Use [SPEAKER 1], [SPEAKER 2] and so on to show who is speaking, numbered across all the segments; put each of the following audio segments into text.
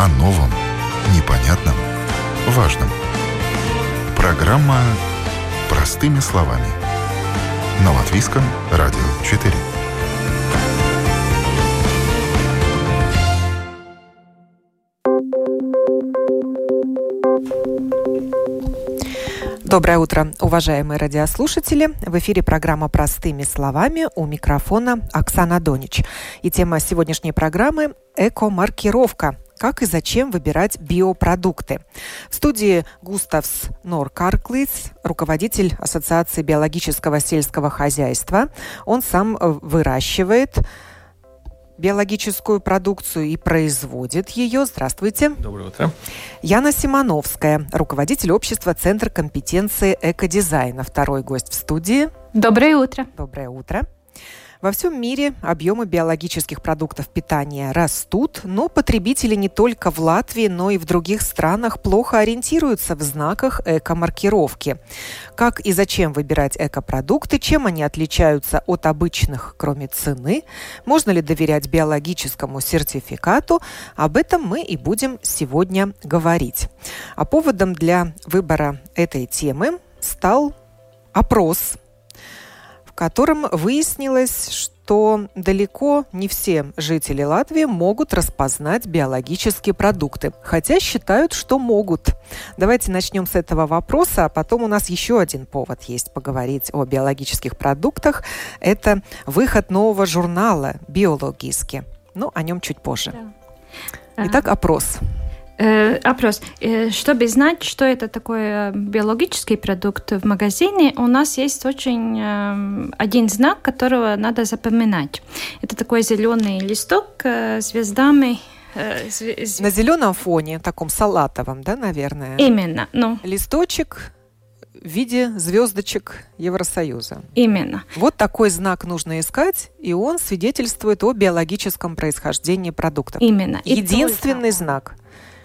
[SPEAKER 1] О новом, непонятном, важном. Программа «Простыми словами». На Латвийском радио 4.
[SPEAKER 2] Доброе утро, уважаемые радиослушатели. В эфире программа «Простыми словами» у микрофона Оксана Донич. И тема сегодняшней программы – экомаркировка. Как и зачем выбирать биопродукты. В студии Густавс Норкарклиц, руководитель Ассоциации биологического сельского хозяйства. Он сам э, выращивает биологическую продукцию и производит ее. Здравствуйте.
[SPEAKER 3] Доброе утро.
[SPEAKER 2] Яна Симоновская, руководитель общества Центр компетенции экодизайна. Второй гость в студии.
[SPEAKER 4] Доброе утро.
[SPEAKER 2] Доброе утро. Во всем мире объемы биологических продуктов питания растут, но потребители не только в Латвии, но и в других странах плохо ориентируются в знаках эко-маркировки. Как и зачем выбирать экопродукты, чем они отличаются от обычных, кроме цены, можно ли доверять биологическому сертификату, об этом мы и будем сегодня говорить. А поводом для выбора этой темы стал опрос котором выяснилось, что далеко не все жители Латвии могут распознать биологические продукты, хотя считают, что могут. Давайте начнем с этого вопроса, а потом у нас еще один повод есть поговорить о биологических продуктах. Это выход нового журнала «Биологически». Ну, о нем чуть позже. Да. Итак, опрос.
[SPEAKER 4] Э, опрос. Э, чтобы знать, что это такой э, биологический продукт в магазине, у нас есть очень один знак, которого надо запоминать. Это такой зеленый листок с звездами
[SPEAKER 2] на зеленом фоне, таком салатовом, да, наверное?
[SPEAKER 4] Именно. Ну.
[SPEAKER 2] Листочек в виде звездочек Евросоюза.
[SPEAKER 4] Именно.
[SPEAKER 2] Вот такой знак нужно искать, и он свидетельствует о биологическом происхождении продуктов.
[SPEAKER 4] Именно.
[SPEAKER 2] Единственный знак.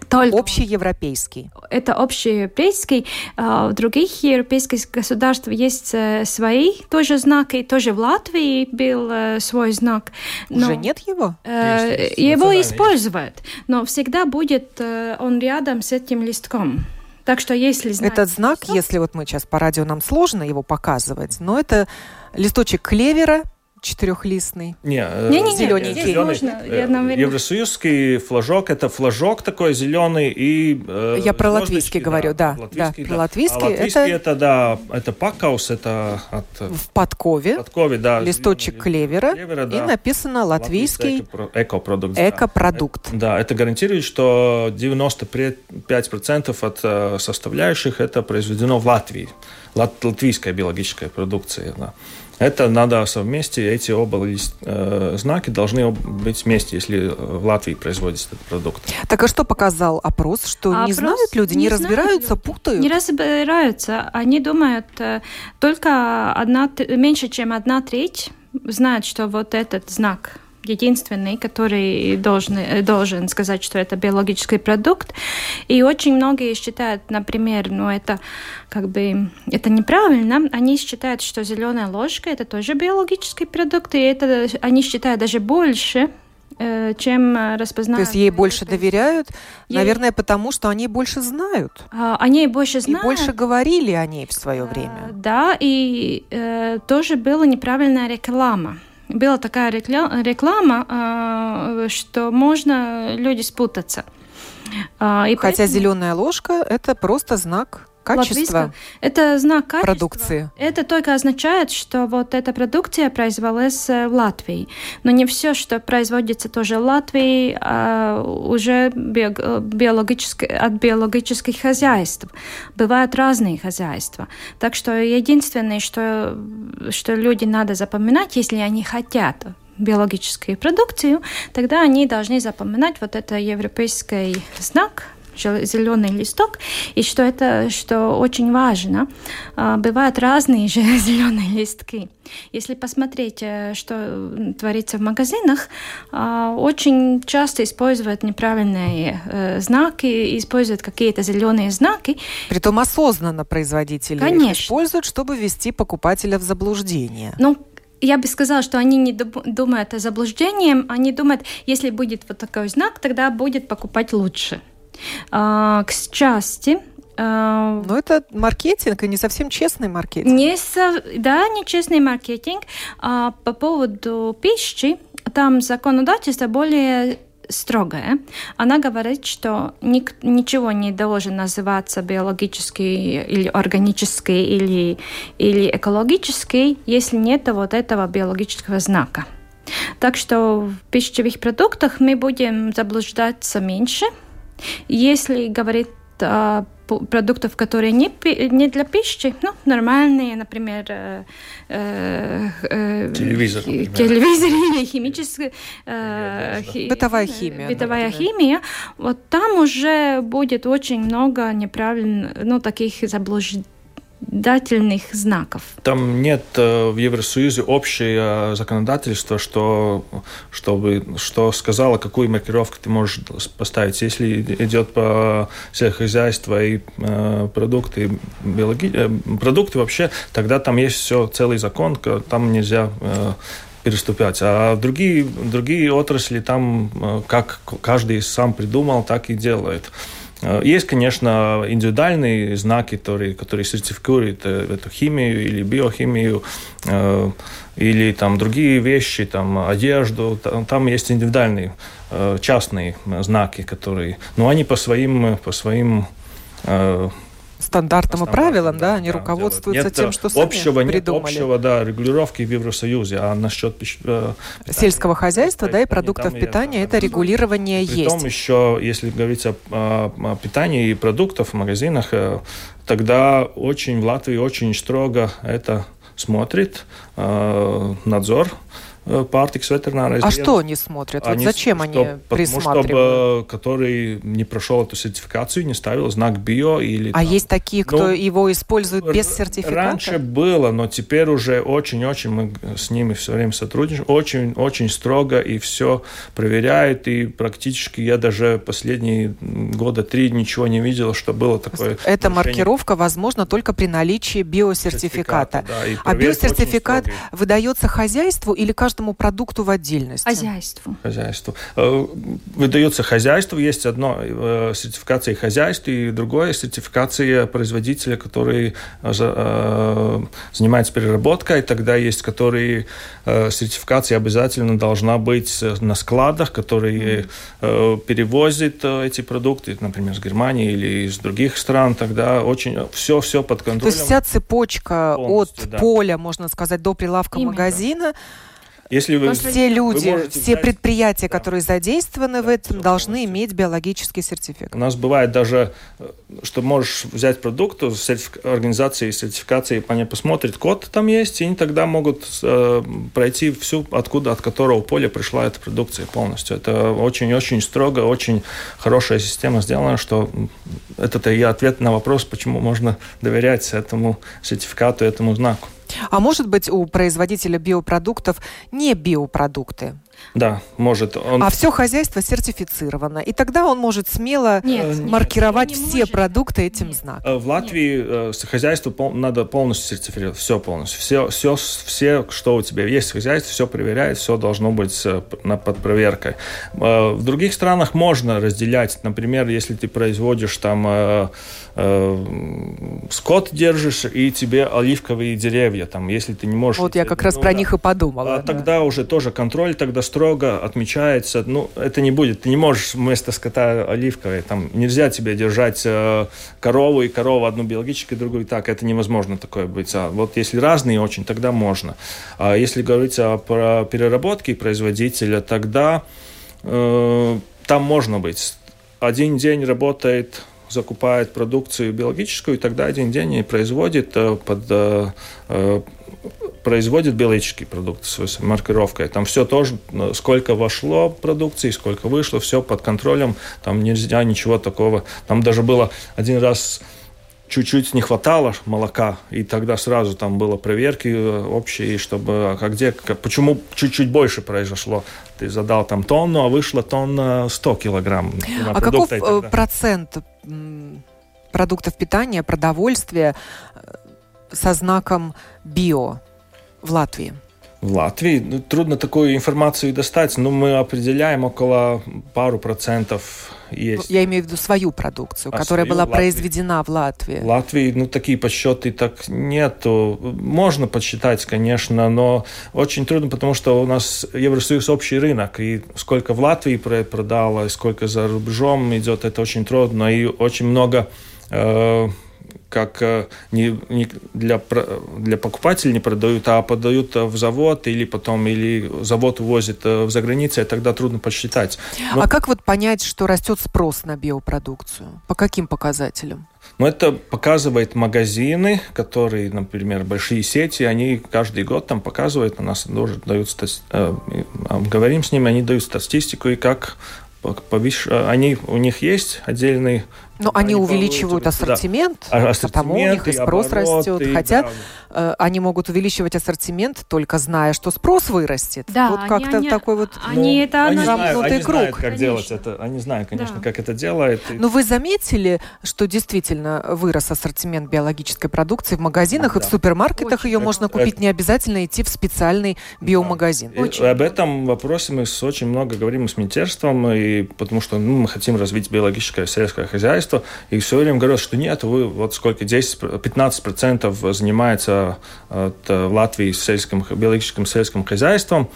[SPEAKER 2] Только общеевропейский.
[SPEAKER 4] Это общеевропейский. А, в других европейских государствах есть э, свои тоже знаки. Тоже в Латвии был э, свой знак.
[SPEAKER 2] Но Уже нет его?
[SPEAKER 4] Э, есть, его используют. Но всегда будет он рядом с этим листком. Так что если
[SPEAKER 2] знать... Этот знак, листок, если вот мы сейчас по радио нам сложно его показывать, но это листочек клевера, четырехлистный?
[SPEAKER 3] Не,
[SPEAKER 4] не, не, зелененький. Зеленый. Можно,
[SPEAKER 3] я, Евросоюзский флажок это флажок такой зеленый и.
[SPEAKER 2] Э, я про латвийский говорю, да,
[SPEAKER 3] латвийский,
[SPEAKER 2] да,
[SPEAKER 3] про латвийский. А латвийский это, это да, это пакаус, это от.
[SPEAKER 2] В подкове.
[SPEAKER 3] Подкове, да.
[SPEAKER 2] Листочек клевера, клевера да. и написано латвийский.
[SPEAKER 3] Экопродукт.
[SPEAKER 2] Экопродукт.
[SPEAKER 3] Да. да, это гарантирует, что 95% от э, составляющих это произведено в Латвии. Лат, латвийская биологическая продукция. Да. Это надо совместить, эти оба э, знаки должны быть вместе, если в Латвии производится этот продукт.
[SPEAKER 2] Так а что показал опрос? Что а не опрос знают люди, не, не разбираются, люди. путают?
[SPEAKER 4] Не разбираются. Они думают, э, только одна, меньше, чем одна треть знает, что вот этот знак единственный, который должен, должен сказать, что это биологический продукт. И очень многие считают, например, ну это как бы это неправильно. Они считают, что зеленая ложка это тоже биологический продукт, и это они считают даже больше, э, чем распознают.
[SPEAKER 2] То есть ей больше доверяют, ей... наверное, потому что они больше знают.
[SPEAKER 4] А, они больше знают.
[SPEAKER 2] И больше говорили о ней в свое а, время.
[SPEAKER 4] Да, и э, тоже была неправильная реклама была такая реклама, а, что можно люди спутаться.
[SPEAKER 2] А, и Хотя поэтому... зеленая ложка это просто знак Качество
[SPEAKER 4] это знак качества.
[SPEAKER 2] продукции.
[SPEAKER 4] Это только означает, что вот эта продукция производилась э, в Латвии. Но не все, что производится тоже в Латвии, а уже биологически, от биологических хозяйств. Бывают разные хозяйства. Так что единственное, что, что люди надо запоминать, если они хотят биологическую продукцию, тогда они должны запоминать вот это европейский знак зеленый листок, и что это, что очень важно, а, бывают разные же зеленые листки. Если посмотреть, э, что творится в магазинах, а, очень часто используют неправильные э, знаки, используют какие-то зеленые знаки.
[SPEAKER 2] Притом осознанно производители
[SPEAKER 4] Конечно.
[SPEAKER 2] их используют, чтобы ввести покупателя в заблуждение.
[SPEAKER 4] Ну, я бы сказала, что они не думают о заблуждении, они думают, если будет вот такой знак, тогда будет покупать лучше. А, к счастью,
[SPEAKER 2] а, Но это маркетинг, и не совсем честный маркетинг.
[SPEAKER 4] Не со... Да, не честный маркетинг. А по поводу пищи, там законодательство более строгая. Она говорит, что ник- ничего не должен называться биологический или органический или, или экологический, если нет вот этого биологического знака. Так что в пищевых продуктах мы будем заблуждаться меньше. Если говорить о продуктов, которые не, не для пищи, ну, нормальные, например, э,
[SPEAKER 3] э, э телевизор, например.
[SPEAKER 4] телевизор или химическая
[SPEAKER 2] э, хи, бытовая химия,
[SPEAKER 4] бытовая например. химия, вот там уже будет очень много неправильных, ну, таких заблуждений законодательных знаков.
[SPEAKER 3] Там нет э, в Евросоюзе общее э, законодательство, что, чтобы, что сказала, какую маркировку ты можешь поставить. Если идет по сельскохозяйству и э, продукты, биологи... продукты вообще, тогда там есть все, целый закон, там нельзя переступать. А другие, другие отрасли там, как каждый сам придумал, так и делает. Э, есть, конечно, индивидуальные знаки, которые, которые сертифицируют э, эту химию или биохимию, э, или там другие вещи, там одежду. Там есть индивидуальные частные знаки, которые, но они по своим, по своим
[SPEAKER 2] стандартам и правилам, да, они да, руководствуются нет тем, что сами
[SPEAKER 3] общего,
[SPEAKER 2] придумали.
[SPEAKER 3] Нет общего, да, регулировки в Евросоюзе, а насчет
[SPEAKER 2] э, сельского хозяйства, да, и продуктов питания, это регулирование есть.
[SPEAKER 3] Притом еще, если говорить о, о, о питании и продуктах в магазинах, э, тогда очень в Латвии очень строго это смотрит э, надзор Э, Партикс ветеринарное
[SPEAKER 2] А что они смотрят? Они, вот зачем что, они присматривают?
[SPEAKER 3] Потому чтобы который не прошел эту сертификацию, не ставил знак био или...
[SPEAKER 2] А там, есть такие, кто ну, его использует без сертификата?
[SPEAKER 3] Раньше было, но теперь уже очень-очень мы с ними все время сотрудничаем, очень-очень строго и все проверяют, и практически я даже последние года три ничего не видел, что было такое...
[SPEAKER 2] Эта маркировка возможна только при наличии биосертификата. Да, а биосертификат выдается хозяйству или каждому каждому продукту в отдельности?
[SPEAKER 4] Хозяйству.
[SPEAKER 3] Хозяйству. Э, выдается хозяйству, есть одно э, сертификация хозяйства и другое сертификация производителя, который э, занимается переработкой. Тогда есть, которые сертификация обязательно должна быть на складах, которые перевозят эти продукты, например, с Германии или из других стран. Тогда очень все-все под контролем.
[SPEAKER 2] То есть вся цепочка от да. поля, можно сказать, до прилавка Именно. магазина
[SPEAKER 3] если вы,
[SPEAKER 2] все люди, вы все взять... предприятия, да. которые задействованы да, в этом, должны полностью. иметь биологический сертификат.
[SPEAKER 3] У нас бывает даже, э, что можешь взять продукт, сертифик... организации сертификации, они посмотрят, код там есть, и они тогда могут э, пройти всю, откуда, от которого поля пришла эта продукция полностью. Это очень-очень строго, очень хорошая система сделана, что это и ответ на вопрос, почему можно доверять этому сертификату, этому знаку.
[SPEAKER 2] А может быть у производителя биопродуктов не биопродукты?
[SPEAKER 3] Да, может.
[SPEAKER 2] Он... А все хозяйство сертифицировано. И тогда он может смело нет, маркировать нет, все может. продукты этим нет. знаком.
[SPEAKER 3] Э, в Латвии нет. Э, хозяйство пол... надо полностью сертифицировать. Все полностью. Все, все, все, что у тебя есть в хозяйстве, все проверяет, все должно быть э, под проверкой. В других странах можно разделять. Например, если ты производишь там скот держишь, и тебе оливковые деревья. Там, если ты не можешь...
[SPEAKER 2] Вот я как ну, раз про да. них и подумала.
[SPEAKER 3] А да. Тогда уже тоже контроль тогда строго отмечается, ну, это не будет. Ты не можешь вместо скота оливковой, там, нельзя тебе держать э, корову и корову одну биологическую, другую так, это невозможно такое быть. А вот если разные очень, тогда можно. А если говорить о, про переработке производителя, тогда э, там можно быть. Один день работает закупает продукцию биологическую, и тогда один день и производит э, под э, э, производит биологический продукт с маркировкой. Там все тоже, сколько вошло продукции, сколько вышло, все под контролем. Там нельзя ничего такого. Там даже было один раз чуть-чуть не хватало молока, и тогда сразу там было проверки общие, чтобы а где, почему чуть-чуть больше произошло. Ты задал там тонну, а вышло тонна 100 килограмм.
[SPEAKER 2] А каков тогда. процент продуктов питания, продовольствия э, со знаком био? В Латвии?
[SPEAKER 3] В Латвии ну, трудно такую информацию достать, но мы определяем около пару процентов есть.
[SPEAKER 2] Я имею в виду свою продукцию, а которая была Латвии. произведена в Латвии.
[SPEAKER 3] В Латвии, ну, такие подсчеты так нету. Можно подсчитать, конечно, но очень трудно, потому что у нас Евросоюз общий рынок, и сколько в Латвии продало, и сколько за рубежом идет, это очень трудно, и очень много э, как э, не, не для, для покупателей не продают, а подают в завод или потом или завод увозит э, в заграницу, и тогда трудно посчитать.
[SPEAKER 2] Но... А как вот понять, что растет спрос на биопродукцию? По каким показателям?
[SPEAKER 3] Ну, это показывает магазины, которые, например, большие сети, они каждый год там показывают, у нас тоже дают, э, говорим с ними, они дают статистику, и как повыш... они, у них есть отдельный
[SPEAKER 2] но они, они увеличивают ассортимент, да. ассортимент, потому у них и спрос оборот, растет. И, Хотя да. Э, они могут увеличивать ассортимент, только зная, что спрос вырастет.
[SPEAKER 4] Да,
[SPEAKER 2] вот как-то такой вот
[SPEAKER 4] они, ну, это
[SPEAKER 3] они знают, они круг. Знают, как конечно. делать это. Они знают, конечно, да. как это делает.
[SPEAKER 2] Но вы заметили, что действительно вырос ассортимент биологической продукции в магазинах да. и в супермаркетах Очень. ее можно купить, это... не обязательно идти в специальный биомагазин.
[SPEAKER 3] Да. Очень. об этом вопросе мы с очень много говорим с министерством, и потому что ну, мы хотим развить биологическое сельское хозяйство, и все время говорят, что нет, вы вот сколько, 10-15% занимается от э, Латвии сельским, биологическим сельским хозяйством.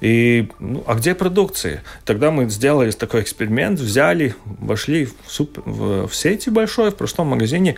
[SPEAKER 3] И, ну, а где продукция? Тогда мы сделали такой эксперимент, взяли, вошли в, суп, в, в сети большой, в простом магазине,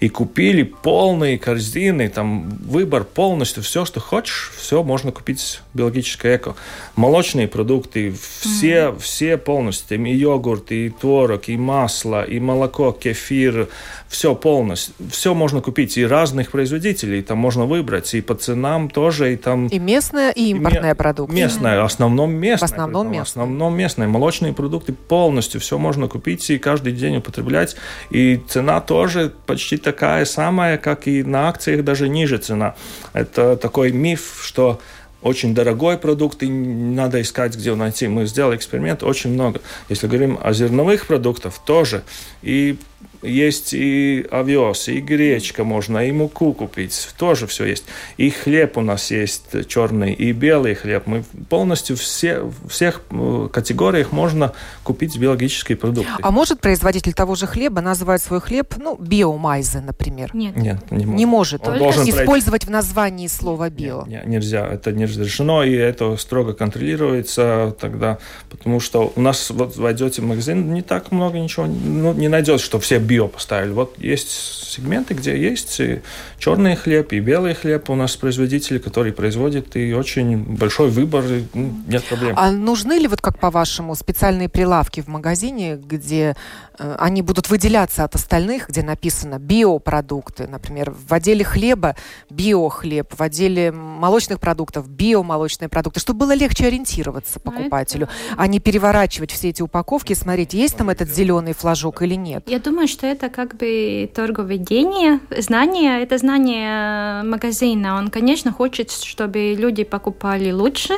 [SPEAKER 3] и купили полные корзины, там выбор полностью, все, что хочешь, все можно купить биологическое эко. Молочные продукты, все, mm-hmm. все полностью, и йогурт, и творог, и масло, и молоко, кефир, все полностью, все можно купить, и разных производителей, там можно выбрать, и по ценам тоже, и там...
[SPEAKER 2] И местная, и импортная и продукция.
[SPEAKER 3] Местная, в основном местная.
[SPEAKER 2] В основном местная.
[SPEAKER 3] В основном местная. Молочные продукты полностью, все можно купить и каждый день употреблять, и цена тоже почти такая самая, как и на акциях, даже ниже цена. Это такой миф, что очень дорогой продукт, и надо искать, где его найти. Мы сделали эксперимент очень много. Если говорим о зерновых продуктах, тоже. И есть и овес, и гречка можно, и муку купить, тоже все есть. И хлеб у нас есть черный, и белый хлеб. Мы полностью все, в всех э, категориях можно купить биологические продукты.
[SPEAKER 2] А может производитель того же хлеба назвать свой хлеб, ну, биомайзе, например?
[SPEAKER 4] Нет.
[SPEAKER 3] Нет, не
[SPEAKER 2] может. Не может. Он должен использовать пройти... в названии слово био.
[SPEAKER 3] Нет, нет, нельзя, это не разрешено, и это строго контролируется тогда, потому что у нас вот войдете в магазин, не так много ничего, ну, не найдется, что все био поставили. Вот есть сегменты, где есть и черный хлеб, и белый хлеб у нас производители, которые производят, и очень большой выбор, и, ну, нет проблем.
[SPEAKER 2] А нужны ли, вот как по-вашему, специальные прилавки в магазине, где э, они будут выделяться от остальных, где написано биопродукты, например, в отделе хлеба биохлеб, в отделе молочных продуктов биомолочные продукты, чтобы было легче ориентироваться покупателю, а не переворачивать все эти упаковки и смотреть, есть там этот зеленый флажок или нет.
[SPEAKER 4] Я думаю, что это как бы торговедение, знание, это знание магазина. Он, конечно, хочет, чтобы люди покупали лучше,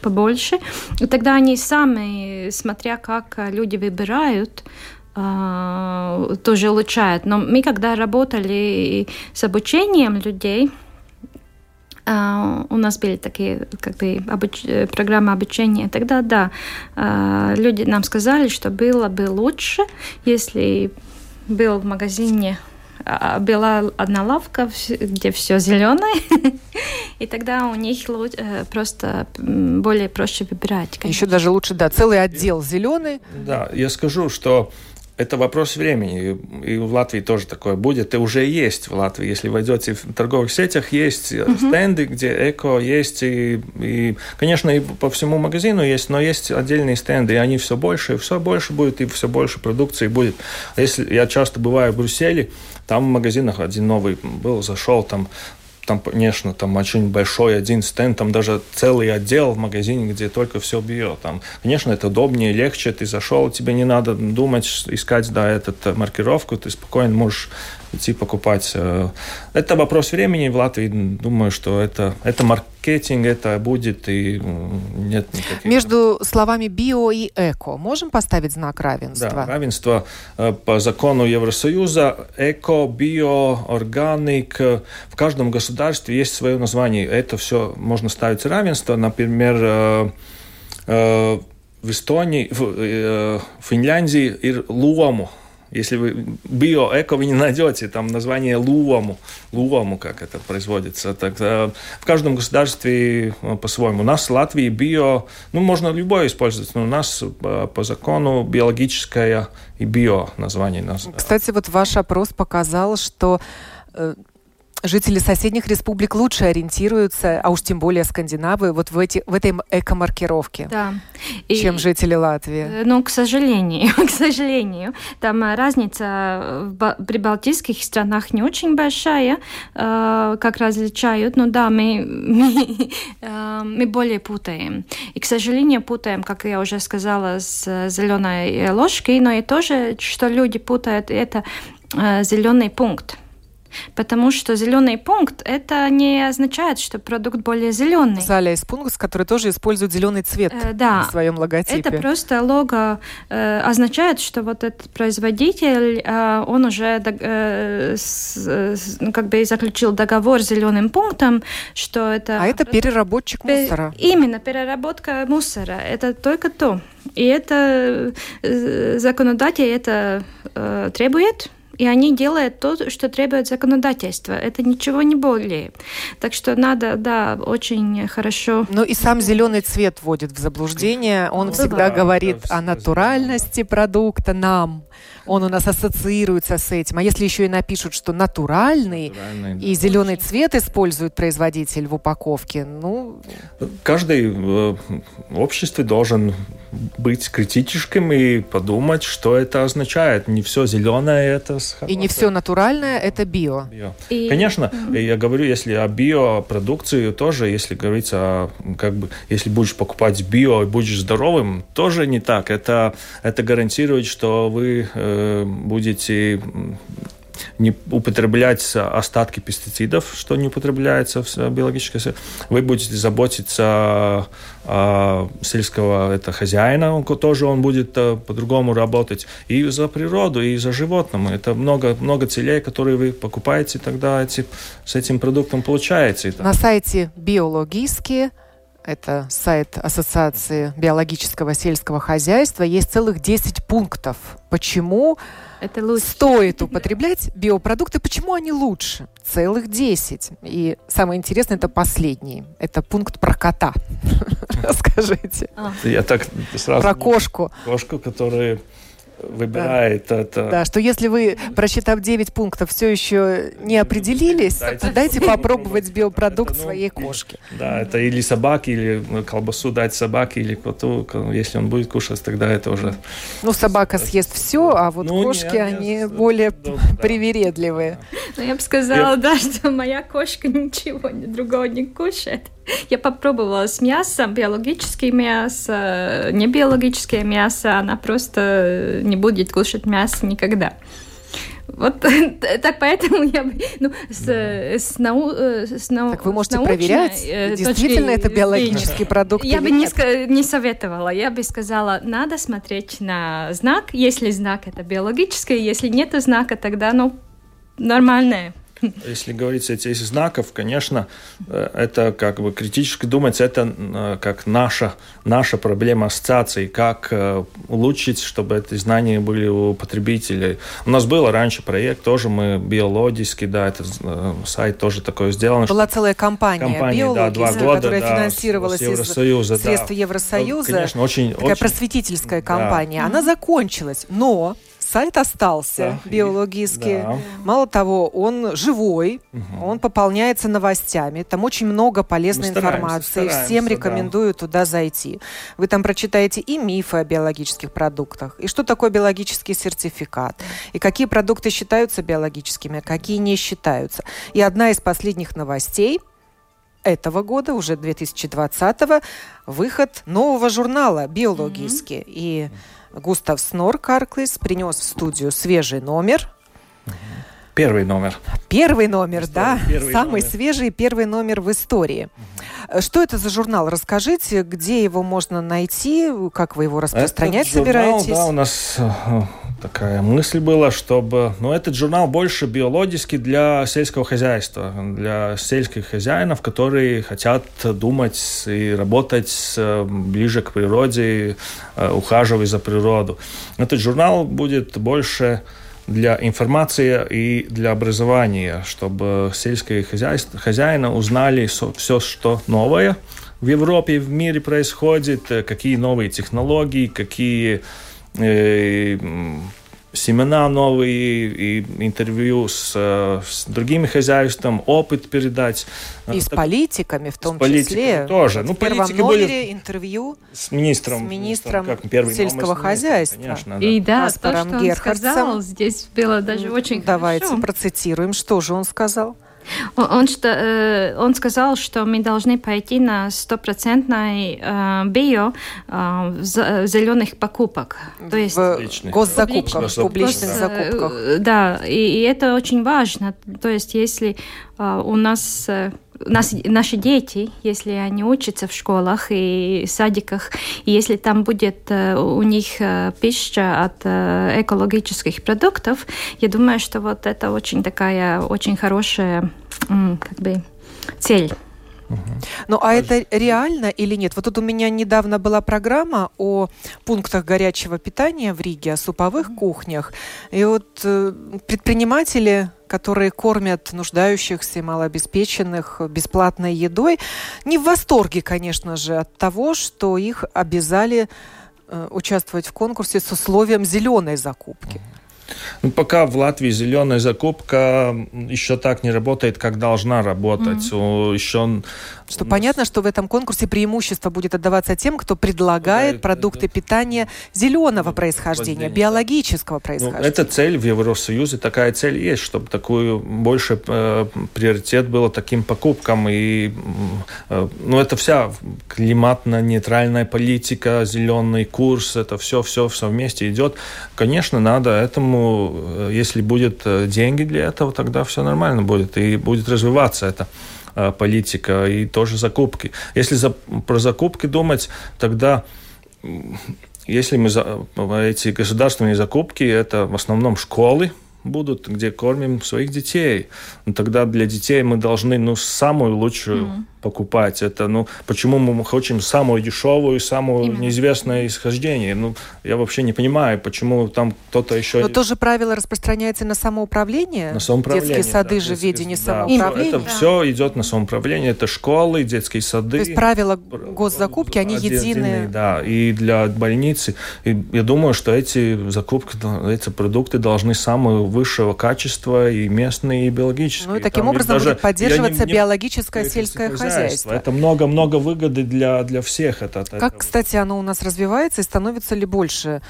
[SPEAKER 4] побольше. И тогда они сами, смотря как люди выбирают, а, тоже улучшают. Но мы, когда работали с обучением людей, Uh, у нас были такие как бы обуч... программы обучения. Тогда да, люди нам сказали, что было бы лучше, если был в магазине а, была одна лавка, где все зеленое, и тогда у них э, просто более проще выбирать.
[SPEAKER 2] Конечно. Еще даже лучше, да, целый отдел зеленый.
[SPEAKER 3] Да, я скажу, что это вопрос времени. И в Латвии тоже такое будет. И уже есть в Латвии. Если войдете в торговых сетях, есть uh-huh. стенды, где эко есть. И, и, конечно, и по всему магазину есть, но есть отдельные стенды. И они все больше, и все больше будет, и все больше продукции будет. Если я часто бываю в Брюсселе, там в магазинах один новый был, зашел, там там, конечно, там очень большой один стенд, там даже целый отдел в магазине, где только все био. Там, конечно, это удобнее, легче. Ты зашел, тебе не надо думать, искать, да, этот э, маркировку, ты спокойно можешь идти покупать. Э. Это вопрос времени в Латвии. Думаю, что это, это марк этикетинг это будет, и нет никаких...
[SPEAKER 2] Между словами био и эко можем поставить знак равенства?
[SPEAKER 3] Да, равенство э, по закону Евросоюза. Эко, био, органик. В каждом государстве есть свое название. Это все можно ставить равенство. Например, э, э, в Эстонии, в Финляндии и луому если вы био-эко вы не найдете, там название луому, луому, как это производится. Так, в каждом государстве э, по-своему. У нас в Латвии био, ну, можно любое использовать, но у нас по, по закону биологическое и био название.
[SPEAKER 2] Кстати, вот ваш опрос показал, что э, жители соседних республик лучше ориентируются, а уж тем более скандинавы, вот в, эти, в этой эко-маркировке,
[SPEAKER 4] да.
[SPEAKER 2] чем И, жители Латвии.
[SPEAKER 4] Э, ну, к сожалению, к сожалению, там э, разница в прибалтийских странах не очень большая, э, как различают, но да, мы, мы, мы более путаем. И, к сожалению, путаем, как я уже сказала, с зеленой ложкой, но и тоже, что люди путают, это зеленый пункт. Потому что зеленый пункт это не означает, что продукт более зеленый.
[SPEAKER 2] Залия из пункт, который тоже использует зеленый цвет э, да. в своем логотипе.
[SPEAKER 4] Это просто лого э, означает, что вот этот производитель, э, он уже э, с, с, ну, как бы заключил договор с зеленым пунктом, что это...
[SPEAKER 2] А это переработчик мусора.
[SPEAKER 4] Именно, переработка мусора. Это только то. И это э, законодатель это э, требует, и они делают то, что требует законодательство. Это ничего не более. Так что надо, да, очень хорошо.
[SPEAKER 2] Ну и сам зеленый цвет вводит в заблуждение. Он ну, всегда да, говорит да, о натуральности продукта нам. Он у нас ассоциируется с этим. А если еще и напишут, что натуральный, натуральный и да, зеленый очень. цвет использует производитель в упаковке, ну...
[SPEAKER 3] Каждый в обществе должен быть критическим и подумать, что это означает. Не все зеленое это
[SPEAKER 2] И не все натуральное это био. био.
[SPEAKER 3] И... Конечно, mm-hmm. я говорю, если о биопродукции тоже, если говорится, о, как бы, если будешь покупать био и будешь здоровым, тоже не так. Это, это гарантирует, что вы э, будете не употреблять остатки пестицидов, что не употребляется в биологической Вы будете заботиться о сельского это хозяина, он, тоже он будет э, по-другому работать. И за природу, и за животным. Это много, много целей, которые вы покупаете, тогда эти, с этим продуктом получаете.
[SPEAKER 2] На сайте биологические это сайт Ассоциации биологического сельского хозяйства, есть целых 10 пунктов, почему это лучше. стоит употреблять биопродукты, почему они лучше. Целых 10. И самое интересное, это последний. Это пункт про кота. Скажите.
[SPEAKER 3] Я так сразу...
[SPEAKER 2] Про кошку.
[SPEAKER 3] Кошку, которая выбирает да. это.
[SPEAKER 2] Да, что если вы, просчитав 9 пунктов, все еще не определились, дайте, дайте попробовать биопродукт это, ну, своей кошки.
[SPEAKER 3] Да, это или собаки, или колбасу дать собаке, или коту. Если он будет кушать, тогда это уже...
[SPEAKER 2] Ну, собака съест все, а вот ну, кошки, нет, они нет, более да, привередливые.
[SPEAKER 4] Ну, я бы сказала, да, что моя кошка ничего другого не кушает. Я попробовала с мясом, биологическое мясо, не биологическое мясо, она просто не будет кушать мясо никогда. Вот так поэтому я ну, с, с, нау, с, нау,
[SPEAKER 2] так вы можете проверять, э, действительно это биологический продукт
[SPEAKER 4] Я бы не, не советовала, я бы сказала, надо смотреть на знак, если знак это биологическое, если нет знака, тогда ну нормальное.
[SPEAKER 3] Если говорить о этих знаков, конечно, э, это как бы критически думать, это э, как наша, наша проблема ассоциации, как э, улучшить, чтобы эти знания были у потребителей. У нас был раньше проект, тоже мы биологический, да, это сайт тоже такой сделан.
[SPEAKER 2] Была целая компания, компания да, два года, которая да, финансировалась из Евросоюза, средств да. Евросоюза. Конечно, очень, такая очень, просветительская компания. Да. Она закончилась, но сайт остался да, биологически. Да. Мало того, он живой, угу. он пополняется новостями. Там очень много полезной Мы информации. Всем рекомендую да. туда зайти. Вы там прочитаете и мифы о биологических продуктах, и что такое биологический сертификат, и какие продукты считаются биологическими, а какие не считаются. И одна из последних новостей этого года, уже 2020 выход нового журнала «Биологически». Mm-hmm. И Густав Снор Карклис принес в студию свежий номер.
[SPEAKER 3] Первый номер.
[SPEAKER 2] Первый номер, да?
[SPEAKER 3] Первый
[SPEAKER 2] Самый
[SPEAKER 3] номер.
[SPEAKER 2] свежий первый номер в истории. Угу. Что это за журнал? Расскажите, где его можно найти, как вы его распространять
[SPEAKER 3] этот журнал,
[SPEAKER 2] собираетесь?
[SPEAKER 3] Да, у нас такая мысль была, чтобы... Но ну, этот журнал больше биологический для сельского хозяйства, для сельских хозяинов, которые хотят думать и работать ближе к природе, ухаживать за природу. Этот журнал будет больше для информации и для образования, чтобы сельские хозяйства, хозяины узнали все, что новое в Европе и в мире происходит, какие новые технологии, какие э, семена новые, и интервью с, с другими хозяйствами, опыт передать.
[SPEAKER 2] И с политиками в том
[SPEAKER 3] с
[SPEAKER 2] числе.
[SPEAKER 3] тоже.
[SPEAKER 2] Вот
[SPEAKER 3] ну,
[SPEAKER 2] в первом
[SPEAKER 3] политики
[SPEAKER 2] номере
[SPEAKER 3] были
[SPEAKER 2] интервью
[SPEAKER 3] с министром,
[SPEAKER 2] с министром
[SPEAKER 3] как первый
[SPEAKER 2] сельского хозяйства.
[SPEAKER 3] Конечно, да.
[SPEAKER 4] И да,
[SPEAKER 2] Аспером
[SPEAKER 4] то, что он
[SPEAKER 2] Герхардсом.
[SPEAKER 4] сказал, здесь было даже очень
[SPEAKER 2] Давайте
[SPEAKER 4] хорошо.
[SPEAKER 2] процитируем, что же он сказал.
[SPEAKER 4] Он, что, э, он сказал, что мы должны пойти на стопроцентный э, био э, зеленых покупок. То есть
[SPEAKER 2] в
[SPEAKER 3] Публичных.
[SPEAKER 2] госзакупках, в публичных
[SPEAKER 4] Гос-
[SPEAKER 2] закупках.
[SPEAKER 4] Да, и, и это очень важно. То есть если у нас, нас наши дети, если они учатся в школах и садиках, и если там будет э, у них э, пища от э, экологических продуктов, я думаю, что вот это очень такая очень хорошая как бы цель.
[SPEAKER 2] Ну, а это реально или нет? Вот тут у меня недавно была программа о пунктах горячего питания в Риге, о суповых кухнях. И вот э, предприниматели, которые кормят нуждающихся и малообеспеченных бесплатной едой, не в восторге, конечно же, от того, что их обязали э, участвовать в конкурсе с условием зеленой закупки.
[SPEAKER 3] Ну, пока в Латвии зеленая закупка еще так не работает, как должна работать. Mm-hmm. Еще
[SPEAKER 2] что понятно, что в этом конкурсе преимущество будет отдаваться тем, кто предлагает
[SPEAKER 3] Да,
[SPEAKER 2] продукты питания зеленого происхождения,
[SPEAKER 3] да.
[SPEAKER 2] биологического
[SPEAKER 3] ну,
[SPEAKER 2] происхождения.
[SPEAKER 3] эта цель в Евросоюзе, такая цель есть, чтобы такую больше э, приоритет было таким покупкам. И, э, ну, это вся климатно-нейтральная политика, зеленый курс, это все, все, все вместе идет. Конечно, надо этому, э, если будет э, деньги для этого, тогда все нормально будет и будет развиваться это э, политика и тоже закупки. Если за, про закупки думать, тогда если мы за, эти государственные закупки, это в основном школы будут, где кормим своих детей. Ну, тогда для детей мы должны ну, самую лучшую mm-hmm. покупать. Это, ну, почему мы хотим самую дешевую, самую
[SPEAKER 4] Именно.
[SPEAKER 3] неизвестное исхождение? Ну, я вообще не понимаю, почему там кто-то еще...
[SPEAKER 2] Но тоже правило распространяется на самоуправление.
[SPEAKER 3] На самоуправление.
[SPEAKER 2] Детские сады
[SPEAKER 3] да,
[SPEAKER 2] же в ведении
[SPEAKER 3] да,
[SPEAKER 2] самоуправления.
[SPEAKER 3] Это все идет на самоуправление. Это школы, детские сады.
[SPEAKER 2] То есть правила госзакупки, они
[SPEAKER 3] Один-
[SPEAKER 2] единые.
[SPEAKER 3] Да, и для больницы. И я думаю, что эти закупки, эти продукты должны самого высшего качества и местные, и биологические.
[SPEAKER 2] Ну и таким
[SPEAKER 3] Там
[SPEAKER 2] образом
[SPEAKER 3] даже-
[SPEAKER 2] будет поддерживаться
[SPEAKER 3] не- не-
[SPEAKER 2] биологическое сельское хозяйство.
[SPEAKER 3] Это много-много выгоды для, для всех. Это, от
[SPEAKER 2] Как,
[SPEAKER 3] этого.
[SPEAKER 2] кстати, оно у нас развивается и становится ли больше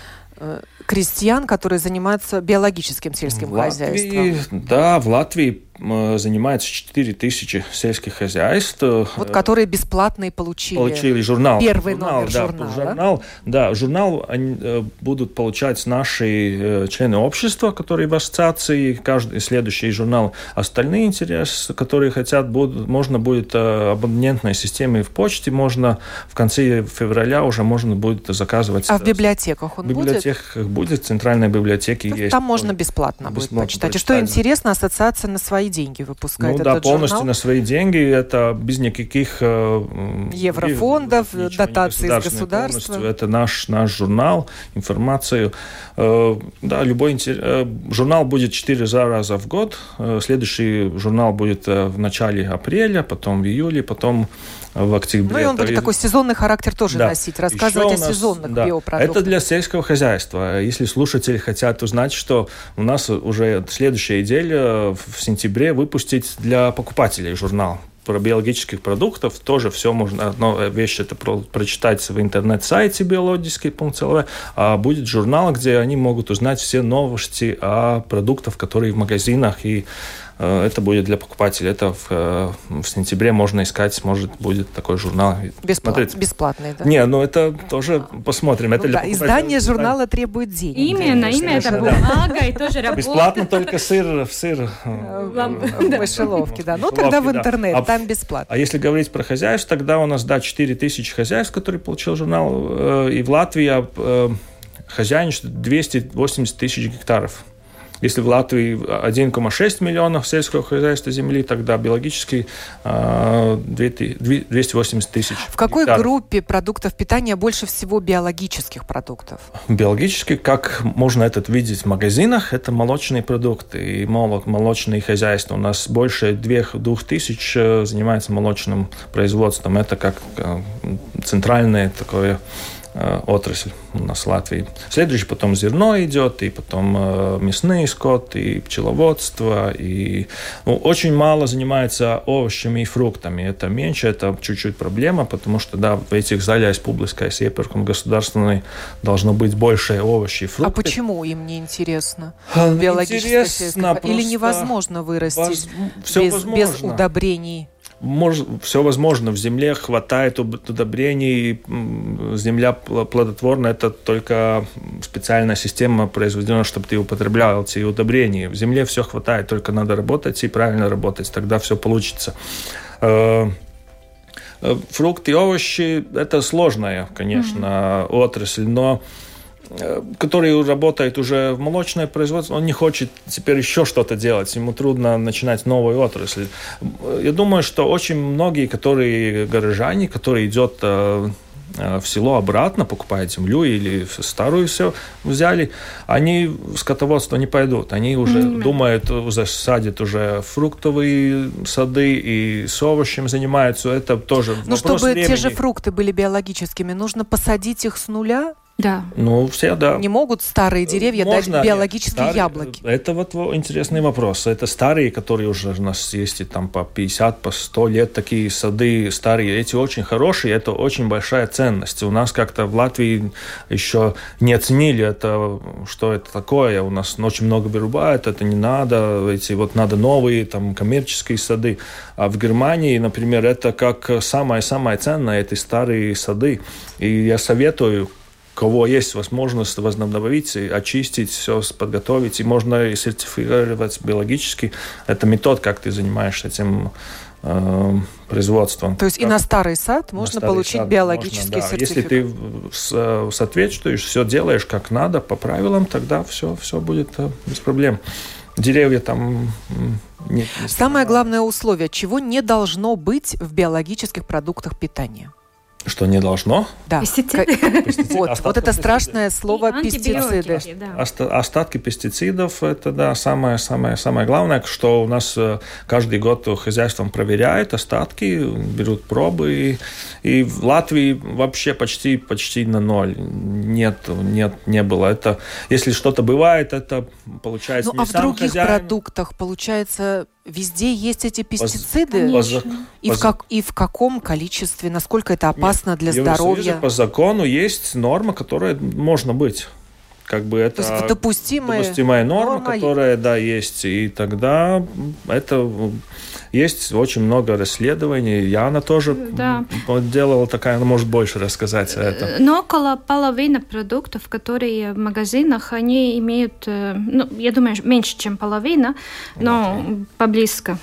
[SPEAKER 2] крестьян, которые занимаются биологическим сельским
[SPEAKER 3] В Латвии,
[SPEAKER 2] хозяйством?
[SPEAKER 3] Да, в Латвии э, занимается 4 тысячи сельских хозяйств.
[SPEAKER 2] Вот
[SPEAKER 3] Э,
[SPEAKER 2] которые бесплатно и получили.
[SPEAKER 3] получили журнал.
[SPEAKER 2] Первый
[SPEAKER 3] журнал,
[SPEAKER 2] номер
[SPEAKER 3] да,
[SPEAKER 2] журнала.
[SPEAKER 3] Журнал, да, журнал они, э, будут получать наши э, члены общества, которые в ассоциации, каждый следующий журнал, остальные интересы, которые хотят, будут, можно будет э, абонентной системой в почте, можно в конце февраля уже можно будет заказывать.
[SPEAKER 2] А в
[SPEAKER 3] э,
[SPEAKER 2] библиотеках он
[SPEAKER 3] в библиотеках будет, в центральной библиотеке
[SPEAKER 2] будет?
[SPEAKER 3] есть.
[SPEAKER 2] Там можно
[SPEAKER 3] тоже.
[SPEAKER 2] бесплатно, будет
[SPEAKER 3] Бесплатно
[SPEAKER 2] почитать. И что интересно, ассоциация на свои деньги выпускает
[SPEAKER 3] Ну да, полностью
[SPEAKER 2] журнал.
[SPEAKER 3] на свои деньги, это без никаких э,
[SPEAKER 2] Еврофондов, дотаций из государства.
[SPEAKER 3] полностью. Это наш, наш журнал, информацию. Э, да, любой интер- э, журнал будет четыре раза в год. Э, следующий журнал будет э, в начале апреля, потом в июле, потом в октябре.
[SPEAKER 2] Ну и он будет такой сезонный характер тоже
[SPEAKER 3] Да.
[SPEAKER 2] носить, рассказывать
[SPEAKER 3] Еще
[SPEAKER 2] о
[SPEAKER 3] нас-
[SPEAKER 2] сезонных
[SPEAKER 3] да,
[SPEAKER 2] биопродуктах.
[SPEAKER 3] Это для сельского хозяйства. Если слушатели хотят узнать, что у нас уже следующая неделя в сентябре выпустить для покупателей журнал про биологических продуктов тоже все можно, одно вещь это про- прочитать в интернет-сайте биологический.лв, а будет журнал, где они могут узнать все новости о продуктах, которые в магазинах и э, это будет для покупателей. Это в, э, в сентябре можно искать, может, будет такой журнал.
[SPEAKER 2] Бесплат, бесплатный, да?
[SPEAKER 3] Не, ну это тоже посмотрим.
[SPEAKER 2] Это ну, да, издание журнала требует денег.
[SPEAKER 4] Именно, именно это бумага и тоже работа.
[SPEAKER 3] Бесплатно только сыр, сыр
[SPEAKER 2] в мышеловке, да. Ну тогда в интернет, а там бесплатно.
[SPEAKER 3] А если говорить про хозяйств, тогда у нас, да, 4 тысячи хозяйств, которые получил журнал, и в Латвии хозяйничает 280 тысяч гектаров. Если в Латвии 1,6 миллионов сельского хозяйства земли, тогда биологически 280 тысяч.
[SPEAKER 2] В какой гектаров. группе продуктов питания больше всего биологических продуктов?
[SPEAKER 3] Биологически, как можно это видеть в магазинах, это молочные продукты и молочные хозяйства. У нас больше двух, двух тысяч э, занимается молочным производством. Это как э, центральное такое отрасль у нас в Латвии. Следующий потом зерно идет, и потом э, мясные скот, и пчеловодство, и ну, очень мало занимается овощами и фруктами. Это меньше, это чуть-чуть проблема, потому что, да, в этих залях публикой сепарком государственной должно быть больше овощей и фруктов.
[SPEAKER 2] А почему им не интересно? А, Биологическое Или невозможно вырастить воз... без, без удобрений?
[SPEAKER 3] Может, все возможно. В земле хватает удобрений, земля плодотворна. Это только специальная система произведена, чтобы ты употреблял эти удобрения. В земле все хватает, только надо работать и правильно работать, тогда все получится. Э, э, фрукты и овощи – это сложная, конечно, mm-hmm. отрасль, но который работает уже в молочное производство, он не хочет теперь еще что-то делать, ему трудно начинать новую отрасль. Я думаю, что очень многие, которые горожане, которые идет э, э, в село обратно, покупают землю или старую все взяли, они в скотоводство не пойдут. Они уже mm-hmm. думают, уже садят уже фруктовые сады и с овощем занимаются. Это тоже
[SPEAKER 2] Ну, чтобы времени. те же фрукты были биологическими, нужно посадить их с нуля?
[SPEAKER 4] Да.
[SPEAKER 3] Ну, все, да.
[SPEAKER 2] Не могут старые деревья Можно, дать биологические старые, яблоки?
[SPEAKER 3] Это вот интересный вопрос. Это старые, которые уже у нас есть и там по 50, по 100 лет, такие сады старые. Эти очень хорошие, это очень большая ценность. У нас как-то в Латвии еще не оценили это, что это такое. У нас очень много вырубают, это не надо. Эти вот надо новые там коммерческие сады. А в Германии, например, это как самое-самое ценное, эти старые сады. И я советую кого есть возможность возобновить, очистить, все подготовить, и можно и сертифицировать биологически. Это метод, как ты занимаешься этим э, производством.
[SPEAKER 2] То есть
[SPEAKER 3] как
[SPEAKER 2] и на старый сад можно старый получить сад биологический можно, да.
[SPEAKER 3] сертификат? Если ты соответствуешь, все делаешь как надо, по правилам, тогда все, все будет э, без проблем. Деревья там
[SPEAKER 2] нет. Не Самое главное условие, чего не должно быть в биологических продуктах питания –
[SPEAKER 3] что не должно?
[SPEAKER 2] Да. Пестициды. пестициды. Вот, вот это страшное слово пестициды.
[SPEAKER 3] Да. Остатки пестицидов – это да, самое, самое, самое главное, что у нас э, каждый год хозяйством проверяют остатки, берут пробы. И, и в Латвии вообще почти, почти на ноль. Нет, нет, не было. Это, если что-то бывает, это получается ну,
[SPEAKER 2] не а в других
[SPEAKER 3] хозяин.
[SPEAKER 2] продуктах, получается, Везде есть эти пестициды? По, и, по, в как, и в каком количестве? Насколько это опасно Нет, для здоровья?
[SPEAKER 3] По закону есть норма, которая можно быть. Как бы это
[SPEAKER 2] То есть допустимая,
[SPEAKER 3] допустимая норма, норма, которая, да, есть. И тогда это есть очень много расследований. Яна тоже да. делала такая, она может больше рассказать о этом.
[SPEAKER 4] Э, но около половины продуктов, которые в магазинах, они имеют, э, ну, я думаю, меньше, чем половина, но okay. поблизко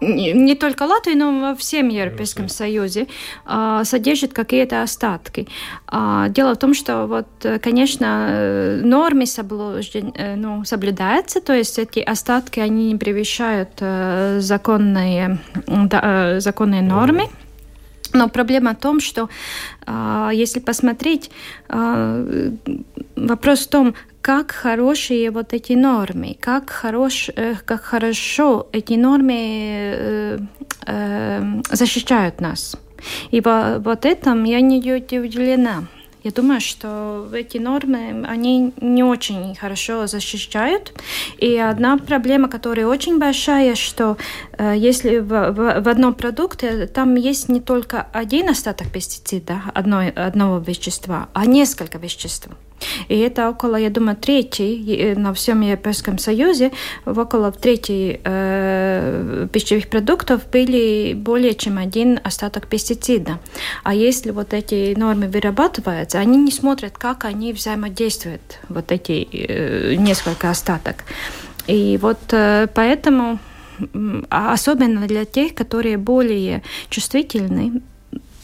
[SPEAKER 4] не только Латвии, но во всем Европейском Союзе а, содержит какие-то остатки. А, дело в том, что вот, конечно, э, нормы э, ну, соблюдаются, то есть эти остатки, они не превышают э, законные, законные нормы. Но проблема в том, что если посмотреть, вопрос в том, как хорошие вот эти нормы, как, хорош, э, как хорошо эти нормы э, э, защищают нас. И во, вот этом я не удивлена. Я думаю, что эти нормы, они не очень хорошо защищают. И одна проблема, которая очень большая, что э, если в, в, в одном продукте там есть не только один остаток пестицида, одной, одного вещества, а несколько веществ. И это около, я думаю, третий на всем Европейском Союзе, около трети э, пищевых продуктов были более чем один остаток пестицида. А если вот эти нормы вырабатываются, они не смотрят, как они взаимодействуют, вот эти э, несколько остаток. И вот э, поэтому особенно для тех, которые более чувствительны,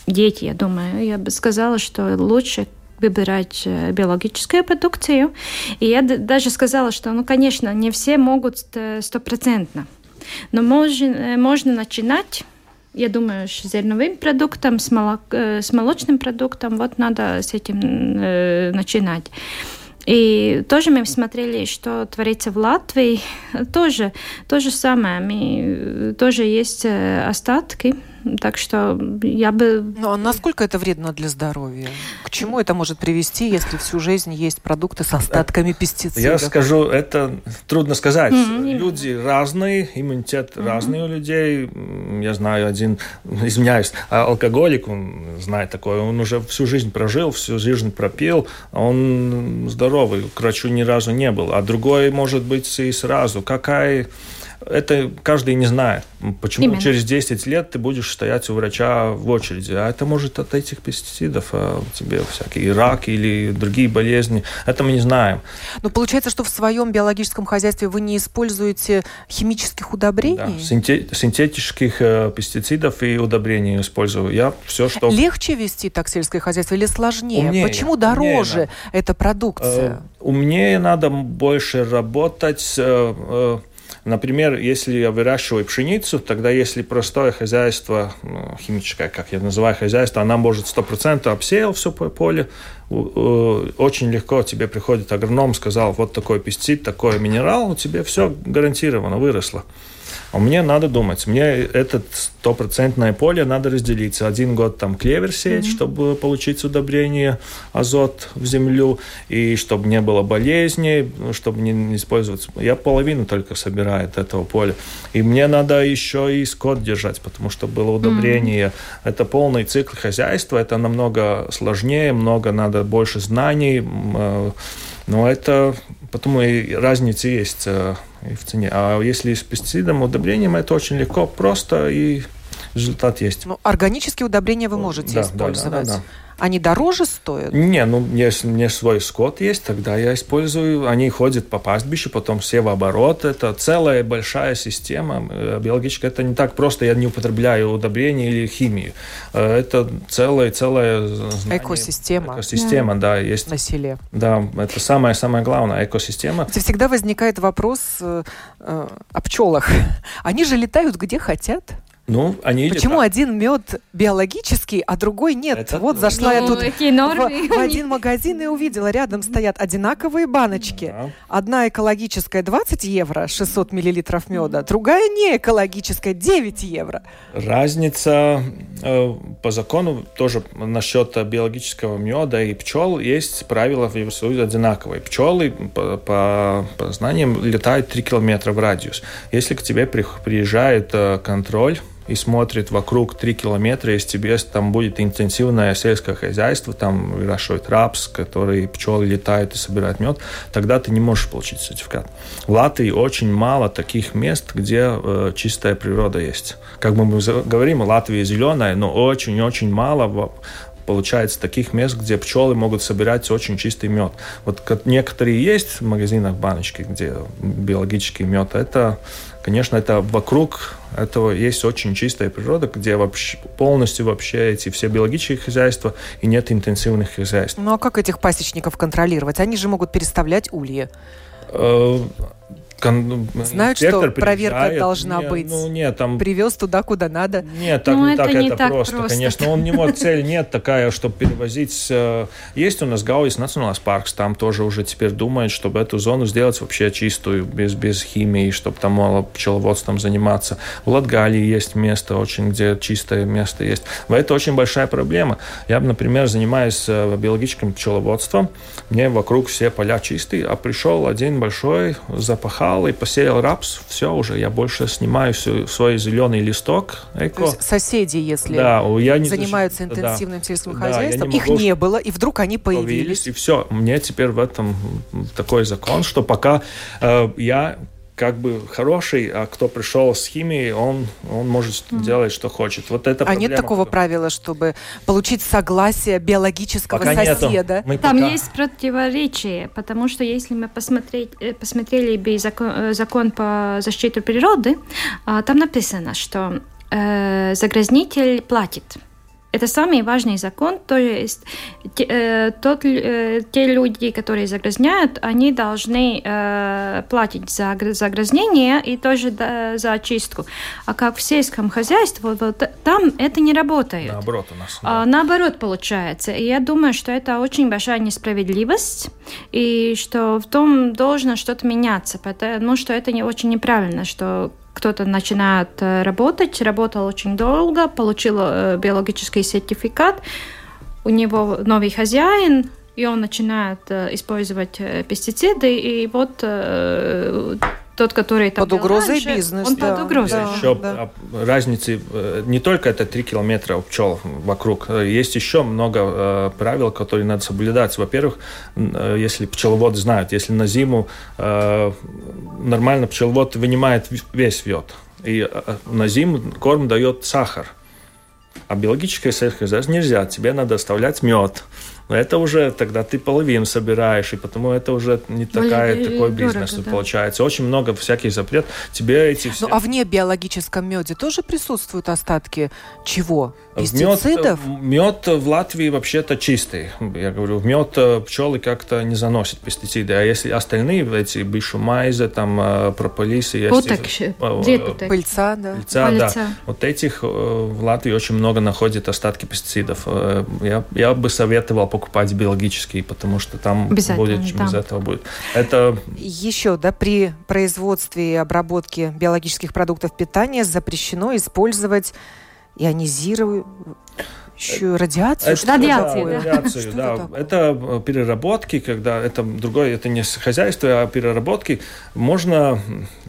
[SPEAKER 4] дети, я думаю, я бы сказала, что лучше выбирать э, биологическую продукцию. И я даже сказала, что, ну, конечно, не все могут стопроцентно, но можно, э, можно начинать я думаю, с зерновым продуктом, с, молок, э, с молочным продуктом, вот надо с этим э, начинать. И тоже мы смотрели, что творится в Латвии. Тоже то же самое. Мы, тоже есть остатки так что я бы...
[SPEAKER 2] Ну а насколько это вредно для здоровья? К чему это может привести, если всю жизнь есть продукты с остатками пестицидов?
[SPEAKER 3] Я скажу, это трудно сказать. Mm-hmm. Люди разные, иммунитет mm-hmm. разный у людей. Я знаю один, извиняюсь, а алкоголик, он знает такое, он уже всю жизнь прожил, всю жизнь пропил, он здоровый, к врачу ни разу не был. А другой, может быть, и сразу. Какая это каждый не знает. Почему Именно. через 10 лет ты будешь стоять у врача в очереди? А это может от этих пестицидов, а у тебя всякие рак или другие болезни. Это мы не знаем.
[SPEAKER 2] Но получается, что в своем биологическом хозяйстве вы не используете химических удобрений? Да,
[SPEAKER 3] синте- синтетических э, пестицидов и удобрений использую. Я все, что...
[SPEAKER 2] Легче вести так сельское хозяйство или сложнее? Умнее, Почему дороже умнее, эта продукция? Э,
[SPEAKER 3] умнее надо больше работать... Э, э, Например, если я выращиваю пшеницу, тогда если простое хозяйство, ну, химическое, как я называю хозяйство, она может 100% обсеял все поле, очень легко тебе приходит агроном, сказал, вот такой пестицид, такой минерал, у тебя все гарантированно выросло. А мне надо думать, мне это стопроцентное поле надо разделиться. Один год там клевер сеять, mm-hmm. чтобы получить удобрение, азот в землю, и чтобы не было болезней, чтобы не использовать. Я половину только собираю от этого поля. И мне надо еще и скот держать, потому что было удобрение. Mm-hmm. Это полный цикл хозяйства, это намного сложнее, много надо больше знаний. Э, но это потому и разница есть э, и в цене. А если с пестицидом, удобрением, это очень легко, просто и результат есть.
[SPEAKER 2] Ну, органические удобрения вы можете да, использовать. Да, да, да, да. Они дороже стоят?
[SPEAKER 3] Не, ну если мне свой скот есть, тогда я использую. Они ходят по пастбищу, потом все в оборот. Это целая большая система. Э, биологическая это не так просто. Я не употребляю удобрения или химию. Э, это целая целая
[SPEAKER 2] знание, экосистема.
[SPEAKER 3] Экосистема, да. да, есть.
[SPEAKER 2] На селе.
[SPEAKER 3] Да, это самое самое главное экосистема.
[SPEAKER 2] Всегда возникает вопрос э, э, о пчелах. Они же летают где хотят.
[SPEAKER 3] Ну, они
[SPEAKER 2] Почему летают. один мед биологический, а другой нет? Это, вот зашла ну, я тут в, в один магазин и увидела, рядом стоят одинаковые баночки. Да. Одна экологическая 20 евро, 600 миллилитров меда, другая не экологическая 9 евро.
[SPEAKER 3] Разница э, по закону тоже насчет биологического меда и пчел есть правила в Евросоюзе одинаковые. Пчелы по, по, по знаниям летают 3 километра в радиус. Если к тебе приезжает э, контроль и смотрит вокруг 3 километра, если тебе там будет интенсивное сельское хозяйство, там выращивают рапс, который пчелы летают и собирают мед, тогда ты не можешь получить сертификат. В Латвии очень мало таких мест, где э, чистая природа есть. Как мы говорим, Латвия зеленая, но очень-очень мало получается таких мест, где пчелы могут собирать очень чистый мед. Вот некоторые есть в магазинах баночки, где биологический мед. Это Конечно, это вокруг этого есть очень чистая природа, где вообще, полностью вообще эти все биологические хозяйства и нет интенсивных хозяйств.
[SPEAKER 2] Ну а как этих пасечников контролировать? Они же могут переставлять ульи. Кон... Знают, что проверка должна
[SPEAKER 3] нет,
[SPEAKER 2] быть.
[SPEAKER 3] Ну, нет, там...
[SPEAKER 2] Привез туда, куда надо.
[SPEAKER 3] Нет, так, ну, не так не это так просто, просто, конечно. Он, у него цель нет такая, чтобы перевозить. Э, есть у нас Гауис Национальный парк, там тоже уже теперь думают, чтобы эту зону сделать вообще чистую, без, без химии, чтобы там мало пчеловодством заниматься. В Латгалии есть место очень, где чистое место есть. Это очень большая проблема. Я, например, занимаюсь э, биологическим пчеловодством. Мне вокруг все поля чистые, а пришел один большой запахал и посеял рапс, все уже, я больше снимаю свой зеленый листок.
[SPEAKER 2] Эко. То есть соседи, если
[SPEAKER 3] да, я не
[SPEAKER 2] занимаются интенсивным да, сельским да, хозяйством, не их не было, и вдруг они появились. появились.
[SPEAKER 3] И все, мне теперь в этом такой закон, что пока э, я как бы хороший, а кто пришел с химией, он, он может mm. делать, что хочет. Вот это
[SPEAKER 2] а нет такого правила, чтобы получить согласие биологического
[SPEAKER 4] пока
[SPEAKER 2] соседа?
[SPEAKER 4] Мы Там пока... есть противоречие, потому что если мы посмотреть, э, посмотрели бы закон, э, закон по защите природы, а, там написано, что э, загрязнитель платит. Это самый важный закон, то есть те, э, тот, э, те люди, которые загрязняют, они должны э, платить за загрязнение и тоже да, за очистку. А как в сельском хозяйстве, вот, вот там это не работает.
[SPEAKER 3] Наоборот у нас.
[SPEAKER 4] Да. А, наоборот получается. И я думаю, что это очень большая несправедливость, и что в том должно что-то меняться, потому что это не очень неправильно, что кто-то начинает э, работать, работал очень долго, получил э, биологический сертификат, у него новый хозяин, и он начинает э, использовать пестициды, и вот тот, который
[SPEAKER 2] там под угрозой раньше, бизнес,
[SPEAKER 4] он да. под угрозой.
[SPEAKER 3] Да, еще да. разницы не только это 3 километра пчел вокруг, есть еще много правил, которые надо соблюдать. Во-первых, если пчеловоды знают, если на зиму нормально пчеловод вынимает весь вьет, и на зиму корм дает сахар. А биологическое сельскохозяйство нельзя, тебе надо оставлять мед. Но это уже тогда ты половину собираешь, и потому это уже не такая, Более такой бизнес дорого, да. получается. Очень много всяких запретов. Тебе эти все...
[SPEAKER 2] Ну, а в небиологическом меде тоже присутствуют остатки чего? Пестицидов?
[SPEAKER 3] Мед, мед в Латвии вообще-то чистый. Я говорю, в мед э, пчелы как-то не заносят пестициды. А если остальные, эти бишумайзы, там, э, прополисы...
[SPEAKER 4] Путек,
[SPEAKER 2] э, Пыльца, да.
[SPEAKER 3] Пыльца, Пыльца, да. Вот этих в Латвии очень много находят остатки пестицидов. Я, я бы советовал покупать биологические, потому что там будет, да. без этого будет. Это...
[SPEAKER 2] Еще, да, при производстве и обработке биологических продуктов питания запрещено использовать ионизирующую радиацию?
[SPEAKER 3] Это, радиацию, да. Радиацию, да. Это, это э, переработки, когда это другое, это не хозяйство, а переработки. Можно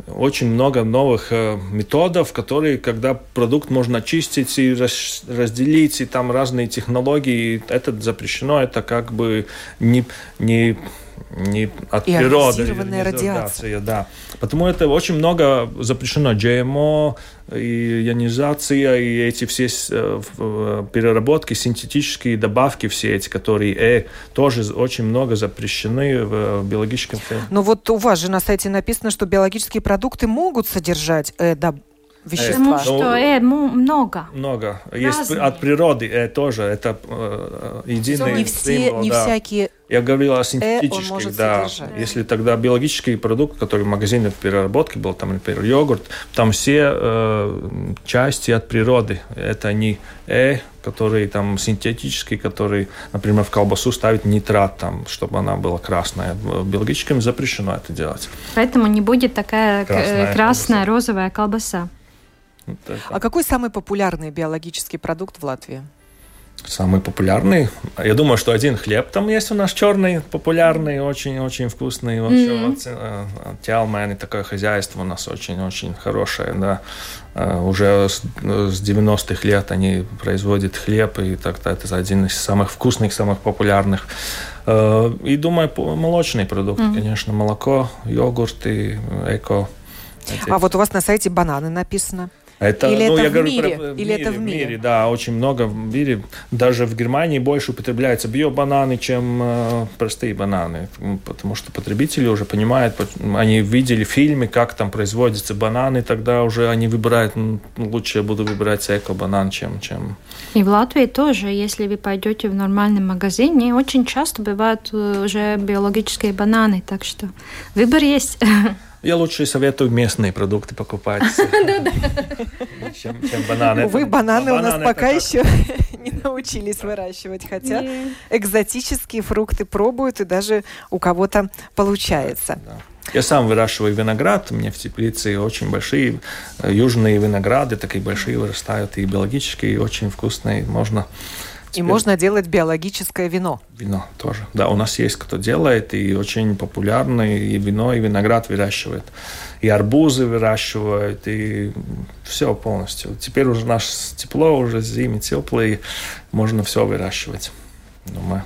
[SPEAKER 3] очень много новых э, методов, которые, когда продукт можно очистить и разделить, и там разные технологии, это запрещено, это как бы не, не не от природы.
[SPEAKER 2] радиация.
[SPEAKER 3] Да. Потому это очень много запрещено. GMO, и ионизация, и эти все э, э, переработки, синтетические добавки все эти, которые э, тоже очень много запрещены в биологическом...
[SPEAKER 2] Но вот у вас же на сайте написано, что биологические продукты могут содержать э, вещества.
[SPEAKER 4] Потому что э, много.
[SPEAKER 3] Много. Есть от природы э, тоже. Это э, единый
[SPEAKER 2] не все, символ. Не да. всякие
[SPEAKER 3] я говорил о синтетических, э, да. Содержать. Если тогда биологический продукт, который в магазине переработки был, там, например, йогурт, там все э, части от природы. Это не э, которые там синтетические, которые, например, в колбасу ставят нитрат, там, чтобы она была красная. В биологическом запрещено это делать.
[SPEAKER 4] Поэтому не будет такая красная, красная розовая колбаса.
[SPEAKER 2] Вот а какой самый популярный биологический продукт в Латвии?
[SPEAKER 3] Самый популярный. Я думаю, что один хлеб там есть у нас черный, популярный, очень-очень вкусный. Вообще, mm-hmm. вот, Тялмэни, такое хозяйство у нас очень-очень хорошее, да. Э, уже с, с 90-х лет они производят хлеб, и так-то это один из самых вкусных, самых популярных. Э, и думаю, молочные продукты, mm-hmm. конечно, молоко, йогурты, эко.
[SPEAKER 2] А вот у вас на сайте бананы написано.
[SPEAKER 3] Это,
[SPEAKER 2] Или
[SPEAKER 3] ну,
[SPEAKER 2] это
[SPEAKER 3] я
[SPEAKER 2] в
[SPEAKER 3] говорю
[SPEAKER 2] мире?
[SPEAKER 3] Про,
[SPEAKER 2] Или мире, это в мире?
[SPEAKER 3] В мире, да, очень много в мире. Даже в Германии больше употребляются биобананы, чем э, простые бананы, потому что потребители уже понимают, они видели фильмы, как там производятся бананы, тогда уже они выбирают, ну, лучше я буду выбирать эко-банан, чем, чем...
[SPEAKER 4] И в Латвии тоже, если вы пойдете в нормальный магазин, не очень часто бывают э, уже биологические бананы, так что выбор есть.
[SPEAKER 3] Я лучше советую местные продукты покупать, чем бананы.
[SPEAKER 2] Увы, бананы у нас пока еще не научились выращивать, хотя экзотические фрукты пробуют, и даже у кого-то получается.
[SPEAKER 3] Я сам выращиваю виноград, у меня в теплице очень большие э, южные винограды, такие большие вырастают, и биологические, и очень вкусные. Можно
[SPEAKER 2] Теперь... И можно делать биологическое вино.
[SPEAKER 3] Вино тоже. Да, у нас есть кто делает, и очень популярно, и вино, и виноград выращивает. И арбузы выращивают, и все полностью. Теперь уже наше тепло, уже зимы теплые, можно все выращивать. Думаю.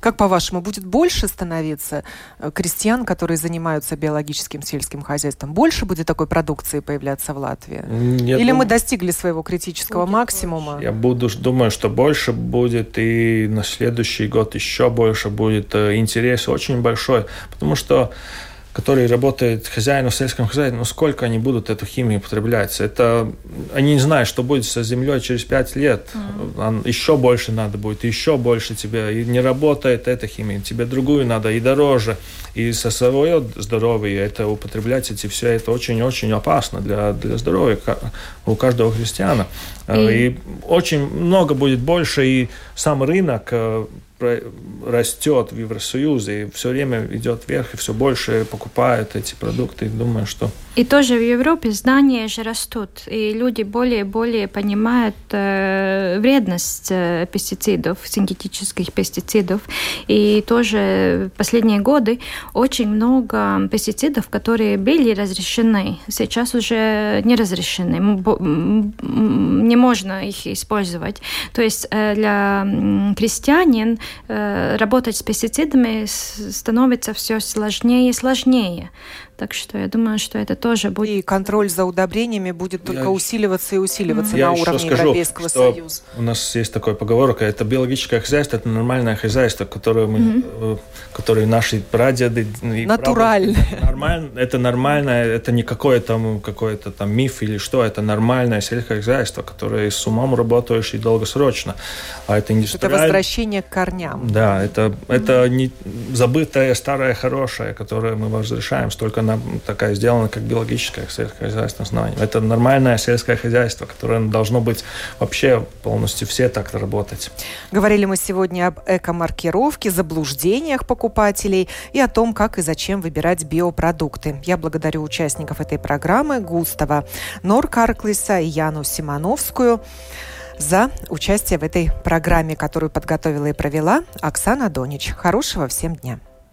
[SPEAKER 2] Как по-вашему, будет больше становиться э, крестьян, которые занимаются биологическим сельским хозяйством? Больше будет такой продукции появляться в Латвии? Я Или дум... мы достигли своего критического будет максимума?
[SPEAKER 3] Больше. Я буду, думаю, что больше будет, и на следующий год еще больше будет. Э, интерес очень большой, потому что который работает хозяину в сельском хозяйстве, ну сколько они будут эту химию употреблять? Это они не знают, что будет со землей через пять лет. Mm-hmm. Еще больше надо будет, еще больше тебе. И не работает эта химия, тебе другую надо и дороже. И со свое здоровье это употреблять эти все это очень-очень опасно для, для здоровья у каждого христиана. Mm-hmm. И очень много будет больше, и сам рынок э, растет в Евросоюзе и все время идет вверх, и все больше покупают эти продукты. И думаю, что
[SPEAKER 4] и тоже в Европе знания же растут, и люди более и более понимают э, вредность э, пестицидов, синтетических пестицидов. И тоже в последние годы очень много пестицидов, которые были разрешены, сейчас уже не разрешены, не можно их использовать. То есть э, для крестьянин э, работать с пестицидами становится все сложнее и сложнее. Так что я думаю, что это тоже будет...
[SPEAKER 2] И контроль за удобрениями будет только я... усиливаться и усиливаться я на уровне скажу, Европейского
[SPEAKER 3] что
[SPEAKER 2] Союза.
[SPEAKER 3] У нас есть такая поговорка, это биологическое хозяйство, это нормальное хозяйство, которое, мы, mm-hmm. которое наши прадеды...
[SPEAKER 2] Натурально.
[SPEAKER 3] Нормально, это нормальное, это не какое-то какой-то там миф или что, это нормальное сельское хозяйство, которое с умом работаешь и долгосрочно. А это индустриальное...
[SPEAKER 2] Это возвращение к корням.
[SPEAKER 3] Да, это, это не забытое, старое, хорошее, которое мы возвращаем столько она такая сделана, как биологическое сельское хозяйство основание. Это нормальное сельское хозяйство, которое должно быть вообще полностью все так работать.
[SPEAKER 2] Говорили мы сегодня об эко-маркировке, заблуждениях покупателей и о том, как и зачем выбирать биопродукты. Я благодарю участников этой программы Густава Норкарклиса и Яну Симоновскую за участие в этой программе, которую подготовила и провела Оксана Донич. Хорошего всем дня!